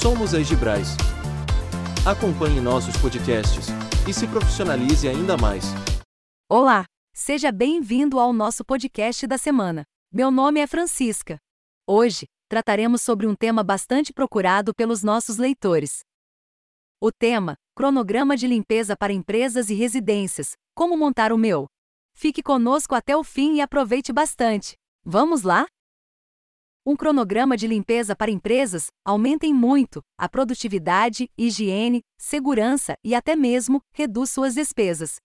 Somos a Egibrais. Acompanhe nossos podcasts e se profissionalize ainda mais. Olá, seja bem-vindo ao nosso podcast da semana. Meu nome é Francisca. Hoje, trataremos sobre um tema bastante procurado pelos nossos leitores. O tema: Cronograma de limpeza para empresas e residências. Como montar o meu? Fique conosco até o fim e aproveite bastante. Vamos lá? Um cronograma de limpeza para empresas aumentem muito a produtividade, higiene, segurança e até mesmo reduz suas despesas.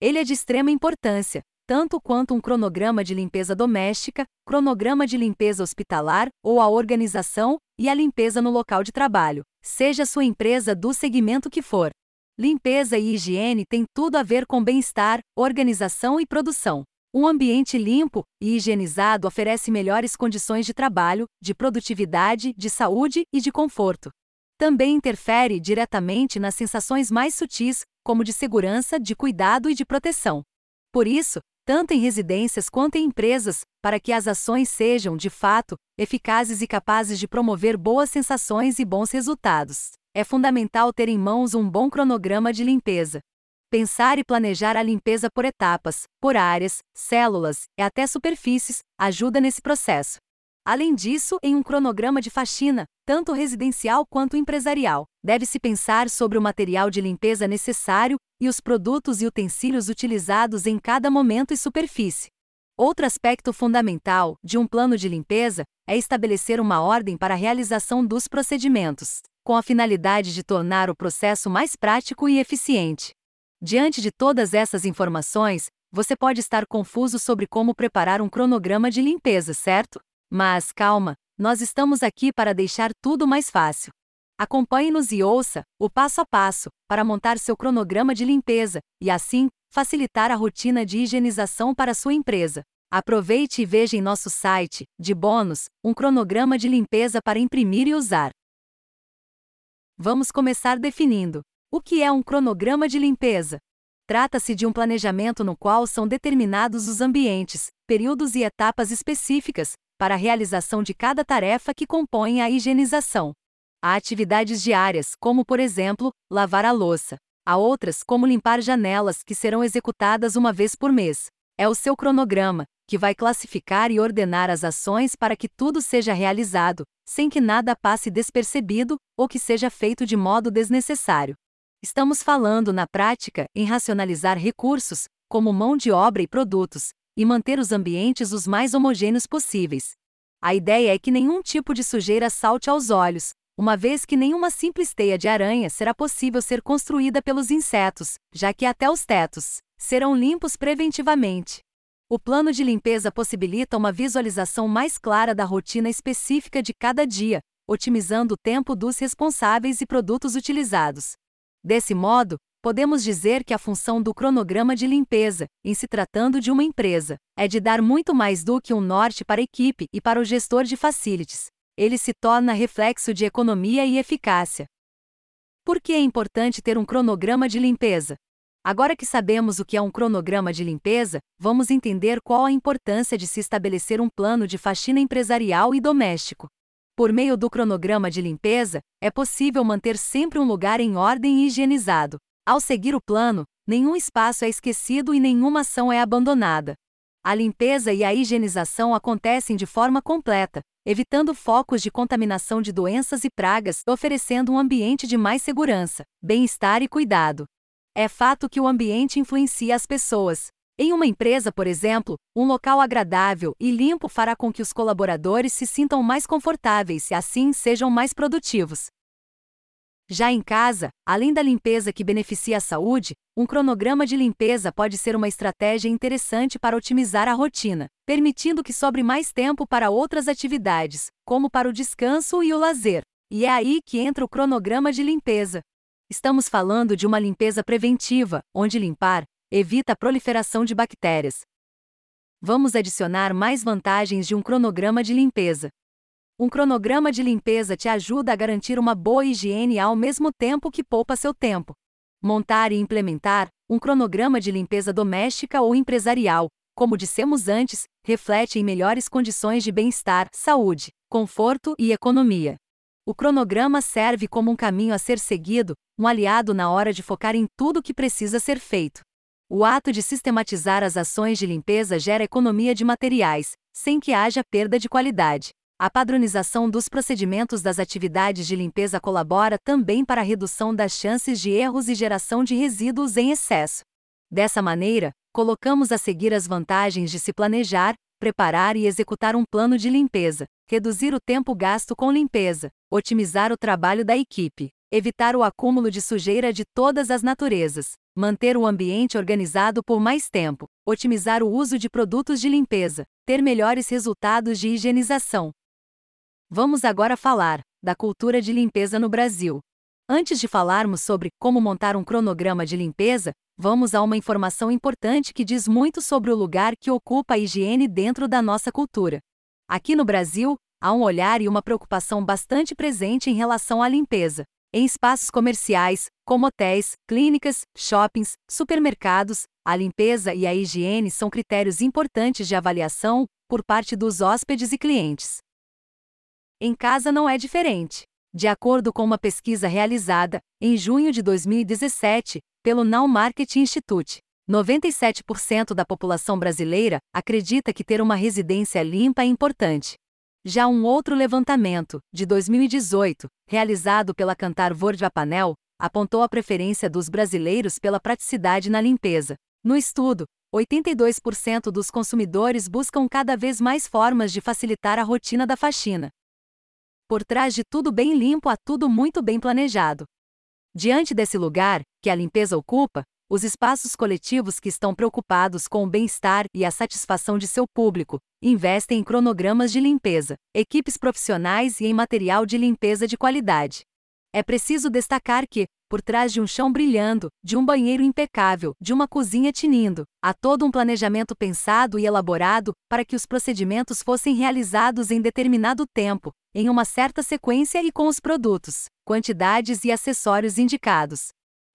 Ele é de extrema importância, tanto quanto um cronograma de limpeza doméstica, cronograma de limpeza hospitalar ou a organização e a limpeza no local de trabalho, seja sua empresa do segmento que for. Limpeza e higiene têm tudo a ver com bem-estar, organização e produção. Um ambiente limpo e higienizado oferece melhores condições de trabalho, de produtividade, de saúde e de conforto. Também interfere diretamente nas sensações mais sutis, como de segurança, de cuidado e de proteção. Por isso, tanto em residências quanto em empresas, para que as ações sejam, de fato, eficazes e capazes de promover boas sensações e bons resultados, é fundamental ter em mãos um bom cronograma de limpeza. Pensar e planejar a limpeza por etapas, por áreas, células e até superfícies ajuda nesse processo. Além disso, em um cronograma de faxina, tanto residencial quanto empresarial, deve-se pensar sobre o material de limpeza necessário e os produtos e utensílios utilizados em cada momento e superfície. Outro aspecto fundamental de um plano de limpeza é estabelecer uma ordem para a realização dos procedimentos, com a finalidade de tornar o processo mais prático e eficiente. Diante de todas essas informações, você pode estar confuso sobre como preparar um cronograma de limpeza, certo? Mas calma, nós estamos aqui para deixar tudo mais fácil. Acompanhe-nos e ouça o passo a passo para montar seu cronograma de limpeza e assim facilitar a rotina de higienização para sua empresa. Aproveite e veja em nosso site, de bônus, um cronograma de limpeza para imprimir e usar. Vamos começar definindo o que é um cronograma de limpeza? Trata-se de um planejamento no qual são determinados os ambientes, períodos e etapas específicas para a realização de cada tarefa que compõe a higienização. Há atividades diárias, como por exemplo, lavar a louça. Há outras, como limpar janelas, que serão executadas uma vez por mês. É o seu cronograma, que vai classificar e ordenar as ações para que tudo seja realizado, sem que nada passe despercebido ou que seja feito de modo desnecessário. Estamos falando, na prática, em racionalizar recursos, como mão de obra e produtos, e manter os ambientes os mais homogêneos possíveis. A ideia é que nenhum tipo de sujeira salte aos olhos, uma vez que nenhuma simples teia de aranha será possível ser construída pelos insetos, já que até os tetos serão limpos preventivamente. O plano de limpeza possibilita uma visualização mais clara da rotina específica de cada dia, otimizando o tempo dos responsáveis e produtos utilizados. Desse modo, podemos dizer que a função do cronograma de limpeza, em se tratando de uma empresa, é de dar muito mais do que um norte para a equipe e para o gestor de facilities. Ele se torna reflexo de economia e eficácia. Por que é importante ter um cronograma de limpeza? Agora que sabemos o que é um cronograma de limpeza, vamos entender qual a importância de se estabelecer um plano de faxina empresarial e doméstico. Por meio do cronograma de limpeza, é possível manter sempre um lugar em ordem e higienizado. Ao seguir o plano, nenhum espaço é esquecido e nenhuma ação é abandonada. A limpeza e a higienização acontecem de forma completa, evitando focos de contaminação de doenças e pragas, oferecendo um ambiente de mais segurança, bem-estar e cuidado. É fato que o ambiente influencia as pessoas, em uma empresa, por exemplo, um local agradável e limpo fará com que os colaboradores se sintam mais confortáveis e assim sejam mais produtivos. Já em casa, além da limpeza que beneficia a saúde, um cronograma de limpeza pode ser uma estratégia interessante para otimizar a rotina, permitindo que sobre mais tempo para outras atividades, como para o descanso e o lazer. E é aí que entra o cronograma de limpeza. Estamos falando de uma limpeza preventiva, onde limpar evita a proliferação de bactérias. Vamos adicionar mais vantagens de um cronograma de limpeza. Um cronograma de limpeza te ajuda a garantir uma boa higiene ao mesmo tempo que poupa seu tempo. Montar e implementar um cronograma de limpeza doméstica ou empresarial, como dissemos antes, reflete em melhores condições de bem-estar, saúde, conforto e economia. O cronograma serve como um caminho a ser seguido, um aliado na hora de focar em tudo que precisa ser feito. O ato de sistematizar as ações de limpeza gera economia de materiais, sem que haja perda de qualidade. A padronização dos procedimentos das atividades de limpeza colabora também para a redução das chances de erros e geração de resíduos em excesso. Dessa maneira, colocamos a seguir as vantagens de se planejar, preparar e executar um plano de limpeza, reduzir o tempo gasto com limpeza, otimizar o trabalho da equipe, evitar o acúmulo de sujeira de todas as naturezas, manter o ambiente organizado por mais tempo, otimizar o uso de produtos de limpeza, ter melhores resultados de higienização. Vamos agora falar da cultura de limpeza no Brasil. Antes de falarmos sobre como montar um cronograma de limpeza, vamos a uma informação importante que diz muito sobre o lugar que ocupa a higiene dentro da nossa cultura. Aqui no Brasil, há um olhar e uma preocupação bastante presente em relação à limpeza. Em espaços comerciais, como hotéis, clínicas, shoppings, supermercados, a limpeza e a higiene são critérios importantes de avaliação por parte dos hóspedes e clientes. Em casa não é diferente. De acordo com uma pesquisa realizada, em junho de 2017, pelo Now Market Institute, 97% da população brasileira acredita que ter uma residência limpa é importante. Já um outro levantamento, de 2018, realizado pela Cantar Vorjapanel, apontou a preferência dos brasileiros pela praticidade na limpeza. No estudo, 82% dos consumidores buscam cada vez mais formas de facilitar a rotina da faxina. Por trás de tudo bem limpo há tudo muito bem planejado. Diante desse lugar, que a limpeza ocupa, os espaços coletivos que estão preocupados com o bem-estar e a satisfação de seu público investem em cronogramas de limpeza, equipes profissionais e em material de limpeza de qualidade. É preciso destacar que, por trás de um chão brilhando, de um banheiro impecável, de uma cozinha tinindo, há todo um planejamento pensado e elaborado para que os procedimentos fossem realizados em determinado tempo, em uma certa sequência e com os produtos, quantidades e acessórios indicados.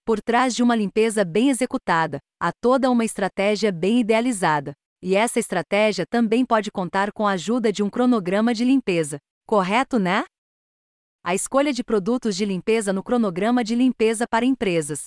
Por trás de uma limpeza bem executada, há toda uma estratégia bem idealizada. E essa estratégia também pode contar com a ajuda de um cronograma de limpeza. Correto, né? A escolha de produtos de limpeza no cronograma de limpeza para empresas.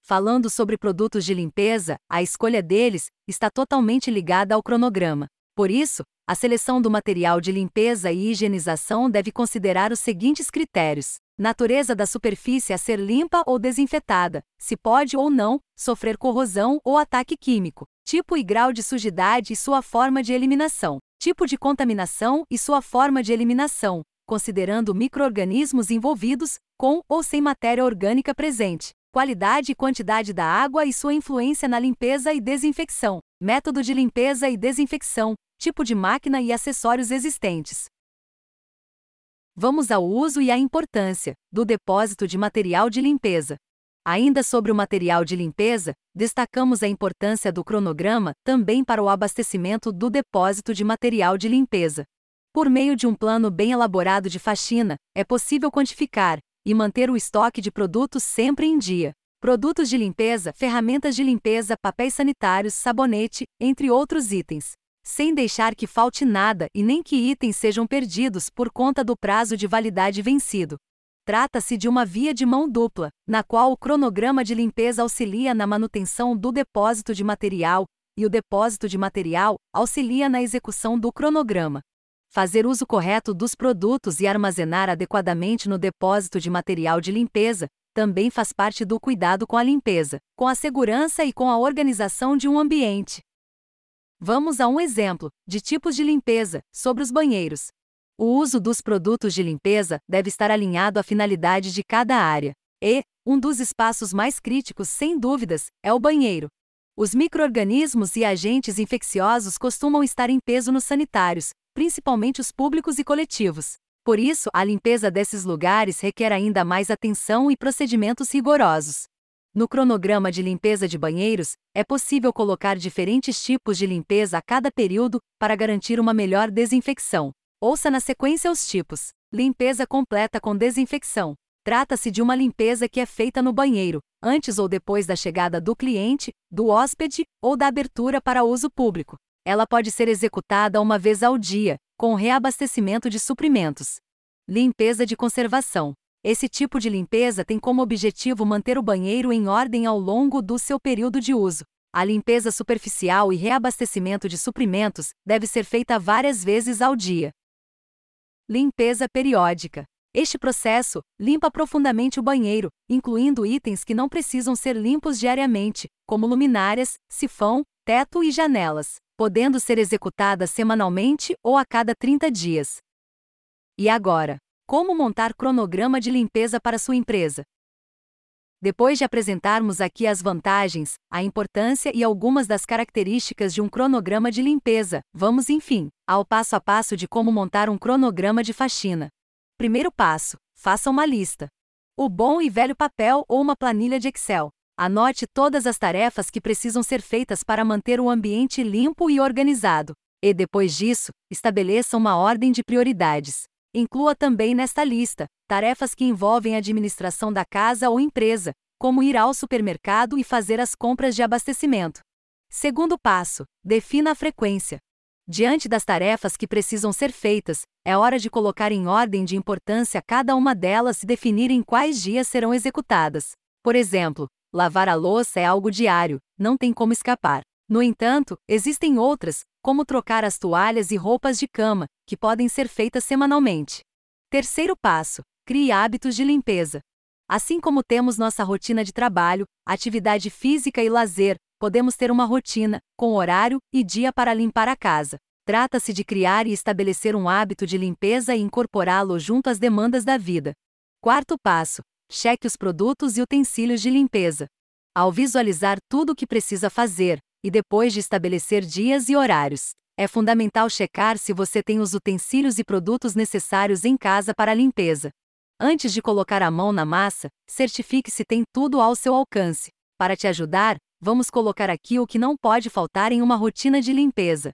Falando sobre produtos de limpeza, a escolha deles está totalmente ligada ao cronograma. Por isso, a seleção do material de limpeza e higienização deve considerar os seguintes critérios: natureza da superfície a ser limpa ou desinfetada, se pode ou não sofrer corrosão ou ataque químico, tipo e grau de sujidade e sua forma de eliminação, tipo de contaminação e sua forma de eliminação, considerando microorganismos envolvidos, com ou sem matéria orgânica presente, qualidade e quantidade da água e sua influência na limpeza e desinfecção, método de limpeza e desinfecção, tipo de máquina e acessórios existentes, Vamos ao uso e à importância do depósito de material de limpeza. Ainda sobre o material de limpeza, destacamos a importância do cronograma também para o abastecimento do depósito de material de limpeza. Por meio de um plano bem elaborado de faxina, é possível quantificar e manter o estoque de produtos sempre em dia. Produtos de limpeza, ferramentas de limpeza, papéis sanitários, sabonete, entre outros itens sem deixar que falte nada e nem que itens sejam perdidos por conta do prazo de validade vencido. Trata-se de uma via de mão dupla, na qual o cronograma de limpeza auxilia na manutenção do depósito de material e o depósito de material auxilia na execução do cronograma. Fazer uso correto dos produtos e armazenar adequadamente no depósito de material de limpeza também faz parte do cuidado com a limpeza, com a segurança e com a organização de um ambiente. Vamos a um exemplo de tipos de limpeza sobre os banheiros. O uso dos produtos de limpeza deve estar alinhado à finalidade de cada área. E, um dos espaços mais críticos, sem dúvidas, é o banheiro. Os microorganismos e agentes infecciosos costumam estar em peso nos sanitários, principalmente os públicos e coletivos. Por isso, a limpeza desses lugares requer ainda mais atenção e procedimentos rigorosos. No cronograma de limpeza de banheiros, é possível colocar diferentes tipos de limpeza a cada período para garantir uma melhor desinfecção. Ouça na sequência os tipos: limpeza completa com desinfecção. Trata-se de uma limpeza que é feita no banheiro, antes ou depois da chegada do cliente, do hóspede ou da abertura para uso público. Ela pode ser executada uma vez ao dia, com reabastecimento de suprimentos. Limpeza de conservação. Esse tipo de limpeza tem como objetivo manter o banheiro em ordem ao longo do seu período de uso. A limpeza superficial e reabastecimento de suprimentos deve ser feita várias vezes ao dia. Limpeza periódica. Este processo limpa profundamente o banheiro, incluindo itens que não precisam ser limpos diariamente, como luminárias, sifão, teto e janelas, podendo ser executada semanalmente ou a cada 30 dias. E agora, como montar cronograma de limpeza para sua empresa? Depois de apresentarmos aqui as vantagens, a importância e algumas das características de um cronograma de limpeza, vamos, enfim, ao passo a passo de como montar um cronograma de faxina. Primeiro passo: faça uma lista. O bom e velho papel ou uma planilha de Excel. Anote todas as tarefas que precisam ser feitas para manter o ambiente limpo e organizado. E depois disso, estabeleça uma ordem de prioridades. Inclua também nesta lista tarefas que envolvem a administração da casa ou empresa, como ir ao supermercado e fazer as compras de abastecimento. Segundo passo: defina a frequência. Diante das tarefas que precisam ser feitas, é hora de colocar em ordem de importância cada uma delas e definir em quais dias serão executadas. Por exemplo, lavar a louça é algo diário, não tem como escapar. No entanto, existem outras, como trocar as toalhas e roupas de cama, que podem ser feitas semanalmente. Terceiro passo: crie hábitos de limpeza. Assim como temos nossa rotina de trabalho, atividade física e lazer, podemos ter uma rotina, com horário e dia para limpar a casa. Trata-se de criar e estabelecer um hábito de limpeza e incorporá-lo junto às demandas da vida. Quarto passo: cheque os produtos e utensílios de limpeza. Ao visualizar tudo o que precisa fazer, e depois de estabelecer dias e horários. É fundamental checar se você tem os utensílios e produtos necessários em casa para a limpeza. Antes de colocar a mão na massa, certifique se tem tudo ao seu alcance. Para te ajudar, vamos colocar aqui o que não pode faltar em uma rotina de limpeza: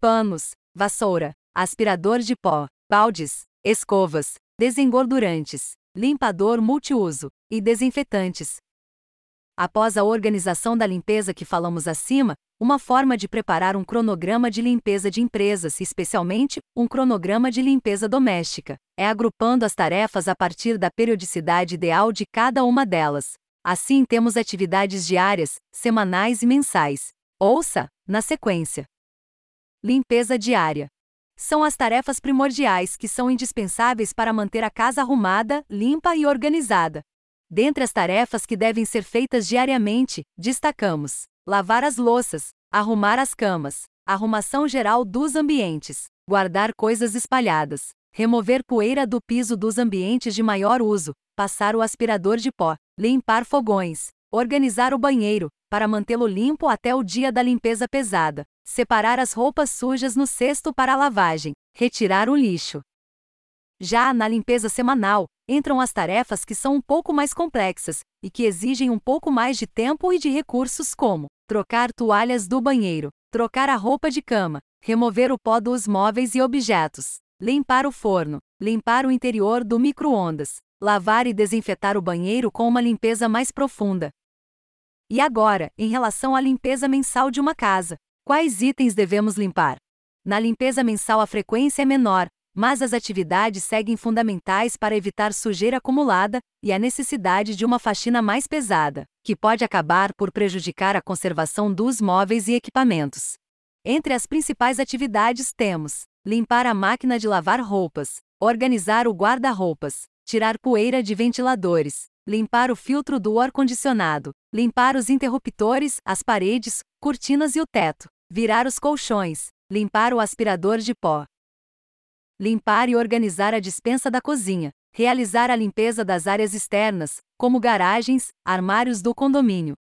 panos, vassoura, aspirador de pó, baldes, escovas, desengordurantes, limpador multiuso e desinfetantes, Após a organização da limpeza que falamos acima, uma forma de preparar um cronograma de limpeza de empresas, especialmente um cronograma de limpeza doméstica, é agrupando as tarefas a partir da periodicidade ideal de cada uma delas. Assim, temos atividades diárias, semanais e mensais. Ouça, na sequência: Limpeza diária. São as tarefas primordiais que são indispensáveis para manter a casa arrumada, limpa e organizada. Dentre as tarefas que devem ser feitas diariamente, destacamos: lavar as louças, arrumar as camas, arrumação geral dos ambientes, guardar coisas espalhadas, remover poeira do piso dos ambientes de maior uso, passar o aspirador de pó, limpar fogões, organizar o banheiro, para mantê-lo limpo até o dia da limpeza pesada, separar as roupas sujas no cesto para lavagem, retirar o lixo. Já na limpeza semanal, entram as tarefas que são um pouco mais complexas e que exigem um pouco mais de tempo e de recursos, como trocar toalhas do banheiro, trocar a roupa de cama, remover o pó dos móveis e objetos, limpar o forno, limpar o interior do micro-ondas, lavar e desinfetar o banheiro com uma limpeza mais profunda. E agora, em relação à limpeza mensal de uma casa, quais itens devemos limpar? Na limpeza mensal a frequência é menor, mas as atividades seguem fundamentais para evitar sujeira acumulada e a necessidade de uma faxina mais pesada, que pode acabar por prejudicar a conservação dos móveis e equipamentos. Entre as principais atividades temos limpar a máquina de lavar roupas, organizar o guarda-roupas, tirar poeira de ventiladores, limpar o filtro do ar-condicionado, limpar os interruptores, as paredes, cortinas e o teto, virar os colchões, limpar o aspirador de pó, limpar e organizar a dispensa da cozinha, realizar a limpeza das áreas externas, como garagens, armários do condomínio.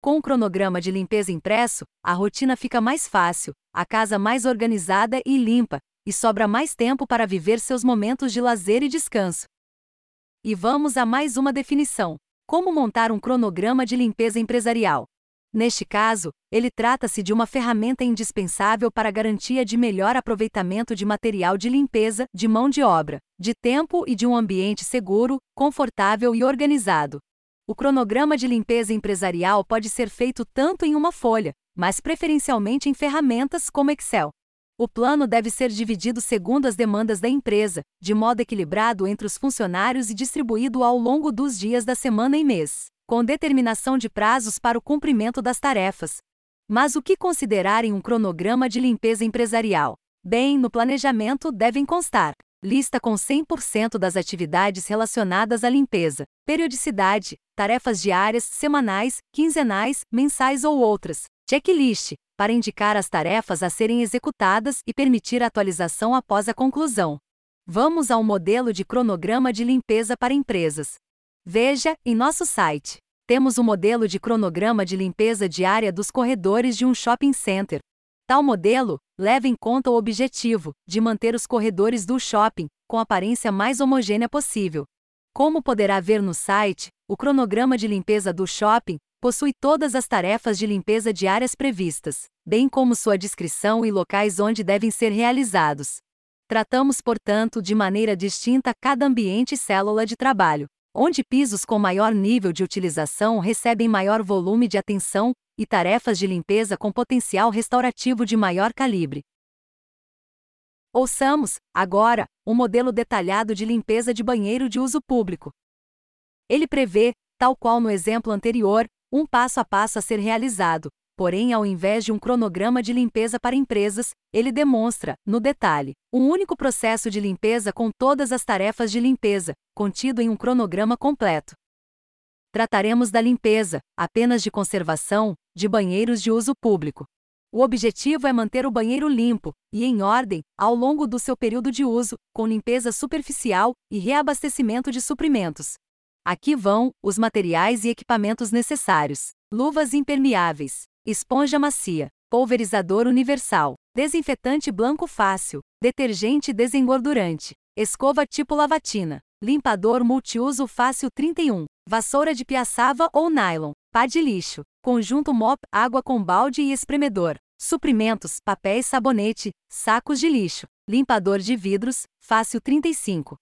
Com o cronograma de limpeza impresso, a rotina fica mais fácil, a casa mais organizada e limpa, e sobra mais tempo para viver seus momentos de lazer e descanso. E vamos a mais uma definição: como montar um cronograma de limpeza empresarial. Neste caso, ele trata-se de uma ferramenta indispensável para garantia de melhor aproveitamento de material de limpeza, de mão de obra, de tempo e de um ambiente seguro, confortável e organizado. O cronograma de limpeza empresarial pode ser feito tanto em uma folha, mas preferencialmente em ferramentas como Excel. O plano deve ser dividido segundo as demandas da empresa, de modo equilibrado entre os funcionários e distribuído ao longo dos dias da semana e mês, com determinação de prazos para o cumprimento das tarefas. Mas o que considerar em um cronograma de limpeza empresarial? Bem, no planejamento devem constar lista com 100% das atividades relacionadas à limpeza, periodicidade, tarefas diárias, semanais, quinzenais, mensais ou outras, checklist, para indicar as tarefas a serem executadas e permitir atualização após a conclusão. Vamos ao modelo de cronograma de limpeza para empresas. Veja, em nosso site, temos o modelo de cronograma de limpeza diária dos corredores de um shopping center. Tal modelo leva em conta o objetivo de manter os corredores do shopping com a aparência mais homogênea possível. Como poderá ver no site, o cronograma de limpeza do shopping possui todas as tarefas de limpeza diárias previstas, bem como sua descrição e locais onde devem ser realizados. Tratamos, portanto, de maneira distinta cada ambiente e célula de trabalho, onde pisos com maior nível de utilização recebem maior volume de atenção e tarefas de limpeza com potencial restaurativo de maior calibre. Ouçamos, agora, um modelo detalhado de limpeza de banheiro de uso público. Ele prevê, tal qual no exemplo anterior, um passo a passo a ser realizado, porém, ao invés de um cronograma de limpeza para empresas, ele demonstra, no detalhe, um único processo de limpeza com todas as tarefas de limpeza, contido em um cronograma completo. Trataremos da limpeza, apenas de conservação, de banheiros de uso público. O objetivo é manter o banheiro limpo e em ordem ao longo do seu período de uso, com limpeza superficial e reabastecimento de suprimentos, Aqui vão os materiais e equipamentos necessários: luvas impermeáveis, esponja macia, pulverizador universal, desinfetante blanco fácil, detergente desengordurante, escova tipo lavatina, limpador multiuso fácil 31, vassoura de piaçava ou nylon, pá de lixo, conjunto mop, água com balde e espremedor, suprimentos, papéis sabonete, sacos de lixo, limpador de vidros, fácil 35,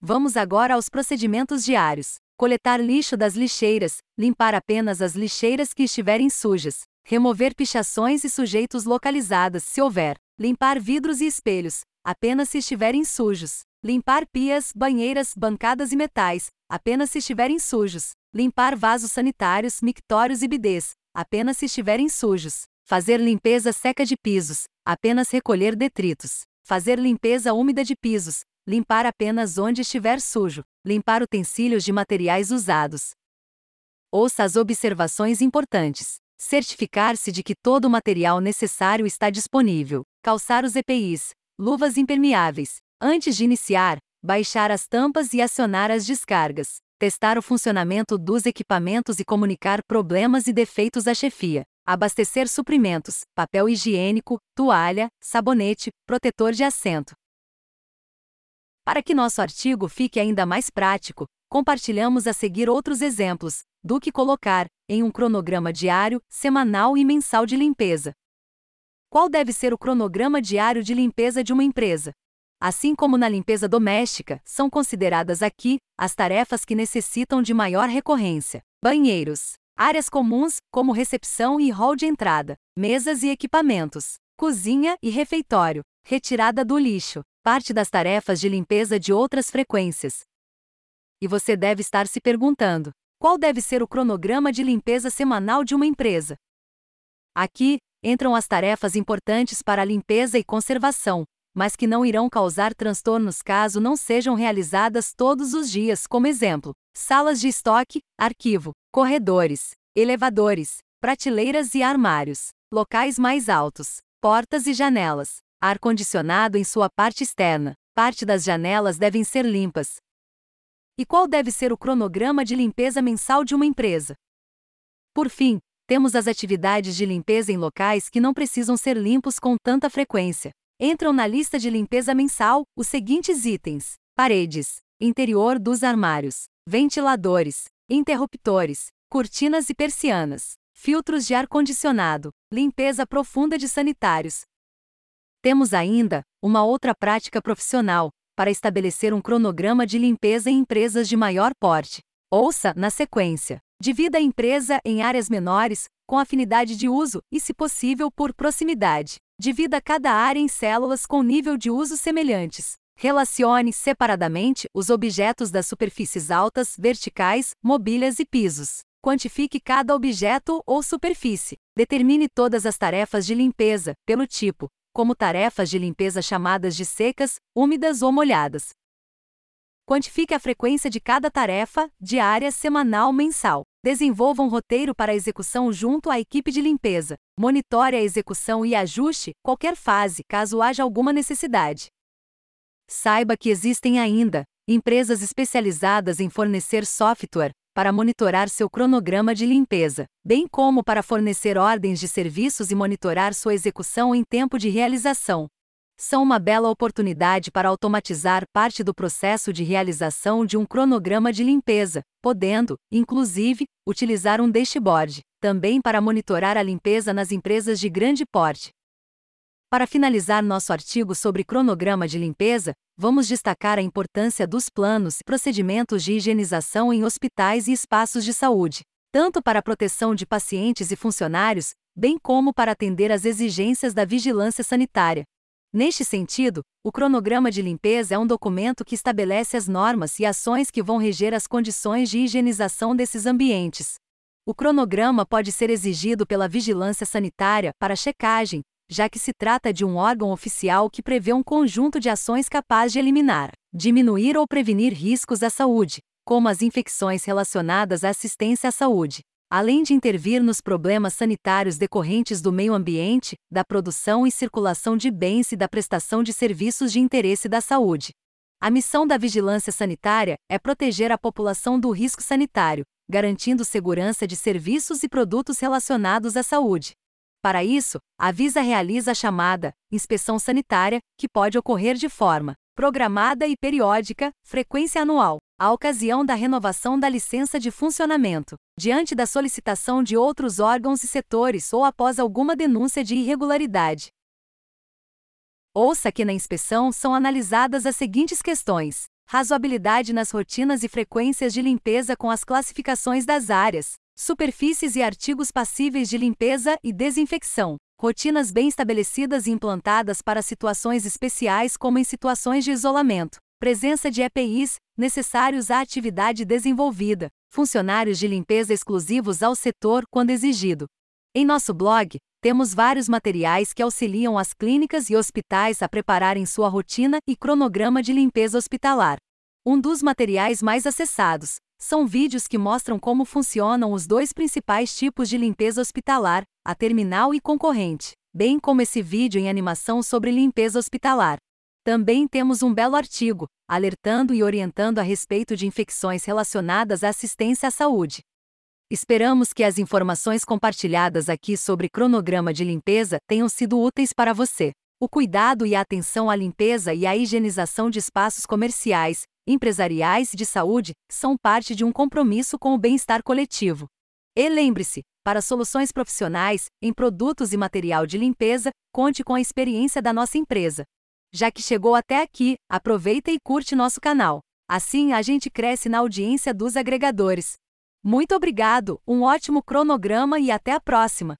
Vamos agora aos procedimentos diários. Coletar lixo das lixeiras, limpar apenas as lixeiras que estiverem sujas, remover pichações e sujeitos localizadas se houver, limpar vidros e espelhos, apenas se estiverem sujos, limpar pias, banheiras, bancadas e metais, apenas se estiverem sujos, limpar vasos sanitários, mictórios e bidês, apenas se estiverem sujos, fazer limpeza seca de pisos, apenas recolher detritos, fazer limpeza úmida de pisos, limpar apenas onde estiver sujo, limpar utensílios de materiais usados. Ouça as observações importantes. Certificar-se de que todo o material necessário está disponível. Calçar os EPIs, luvas impermeáveis. Antes de iniciar, baixar as tampas e acionar as descargas. Testar o funcionamento dos equipamentos e comunicar problemas e defeitos à chefia. Abastecer suprimentos, papel higiênico, toalha, sabonete, protetor de assento. Para que nosso artigo fique ainda mais prático, compartilhamos a seguir outros exemplos do que colocar em um cronograma diário, semanal e mensal de limpeza. Qual deve ser o cronograma diário de limpeza de uma empresa? Assim como na limpeza doméstica, são consideradas aqui as tarefas que necessitam de maior recorrência: banheiros, áreas comuns, como recepção e hall de entrada, mesas e equipamentos, cozinha e refeitório, retirada do lixo, parte das tarefas de limpeza de outras frequências. E você deve estar se perguntando: qual deve ser o cronograma de limpeza semanal de uma empresa? Aqui entram as tarefas importantes para a limpeza e conservação, mas que não irão causar transtornos caso não sejam realizadas todos os dias, como exemplo: salas de estoque, arquivo, corredores, elevadores, prateleiras e armários, locais mais altos, portas e janelas, ar-condicionado em sua parte externa. Parte das janelas devem ser limpas. E qual deve ser o cronograma de limpeza mensal de uma empresa? Por fim, temos as atividades de limpeza em locais que não precisam ser limpos com tanta frequência. Entram na lista de limpeza mensal os seguintes itens: paredes, interior dos armários, ventiladores, interruptores, cortinas e persianas, filtros de ar-condicionado, limpeza profunda de sanitários, temos ainda uma outra prática profissional para estabelecer um cronograma de limpeza em empresas de maior porte. Ouça na sequência. Divida a empresa em áreas menores, com afinidade de uso e, se possível, por proximidade. Divida cada área em células com nível de uso semelhantes. Relacione separadamente os objetos das superfícies altas, verticais, mobílias e pisos. Quantifique cada objeto ou superfície. Determine todas as tarefas de limpeza, pelo tipo, como tarefas de limpeza chamadas de secas, úmidas ou molhadas. Quantifique a frequência de cada tarefa, diária, semanal, mensal. Desenvolva um roteiro para a execução junto à equipe de limpeza. Monitore a execução e ajuste qualquer fase, caso haja alguma necessidade. Saiba que existem ainda empresas especializadas em fornecer software para monitorar seu cronograma de limpeza, bem como para fornecer ordens de serviços e monitorar sua execução em tempo de realização são uma bela oportunidade para automatizar parte do processo de realização de um cronograma de limpeza, podendo, inclusive, utilizar um dashboard, também para monitorar a limpeza nas empresas de grande porte. Para finalizar nosso artigo sobre cronograma de limpeza, vamos destacar a importância dos planos e procedimentos de higienização em hospitais e espaços de saúde, tanto para a proteção de pacientes e funcionários, bem como para atender às exigências da vigilância sanitária. Neste sentido, o cronograma de limpeza é um documento que estabelece as normas e ações que vão reger as condições de higienização desses ambientes. O cronograma pode ser exigido pela vigilância sanitária para checagem, já que se trata de um órgão oficial que prevê um conjunto de ações capaz de eliminar, diminuir ou prevenir riscos à saúde, como as infecções relacionadas à assistência à saúde, além de intervir nos problemas sanitários decorrentes do meio ambiente, da produção e circulação de bens e da prestação de serviços de interesse da saúde. A missão da vigilância sanitária é proteger a população do risco sanitário, garantindo segurança de serviços e produtos relacionados à saúde. Para isso, a Visa realiza a chamada inspeção sanitária, que pode ocorrer de forma programada e periódica, frequência anual, à ocasião da renovação da licença de funcionamento, diante da solicitação de outros órgãos e setores ou após alguma denúncia de irregularidade. Ouça que na inspeção são analisadas as seguintes questões: razoabilidade nas rotinas e frequências de limpeza com as classificações das áreas, superfícies e artigos passíveis de limpeza e desinfecção, rotinas bem estabelecidas e implantadas para situações especiais como em situações de isolamento, presença de EPIs, necessários à atividade desenvolvida, funcionários de limpeza exclusivos ao setor quando exigido. Em nosso blog, temos vários materiais que auxiliam as clínicas e hospitais a prepararem sua rotina e cronograma de limpeza hospitalar. Um dos materiais mais acessados são vídeos que mostram como funcionam os dois principais tipos de limpeza hospitalar, a terminal e concorrente, bem como esse vídeo em animação sobre limpeza hospitalar. Também temos um belo artigo, alertando e orientando a respeito de infecções relacionadas à assistência à saúde. Esperamos que as informações compartilhadas aqui sobre cronograma de limpeza tenham sido úteis para você. O cuidado e a atenção à limpeza e à higienização de espaços comerciais, empresariais e de saúde são parte de um compromisso com o bem-estar coletivo. E lembre-se, para soluções profissionais, em produtos e material de limpeza, conte com a experiência da nossa empresa. Já que chegou até aqui, aproveita e curte nosso canal. Assim a gente cresce na audiência dos agregadores. Muito obrigado, um ótimo cronograma e até a próxima!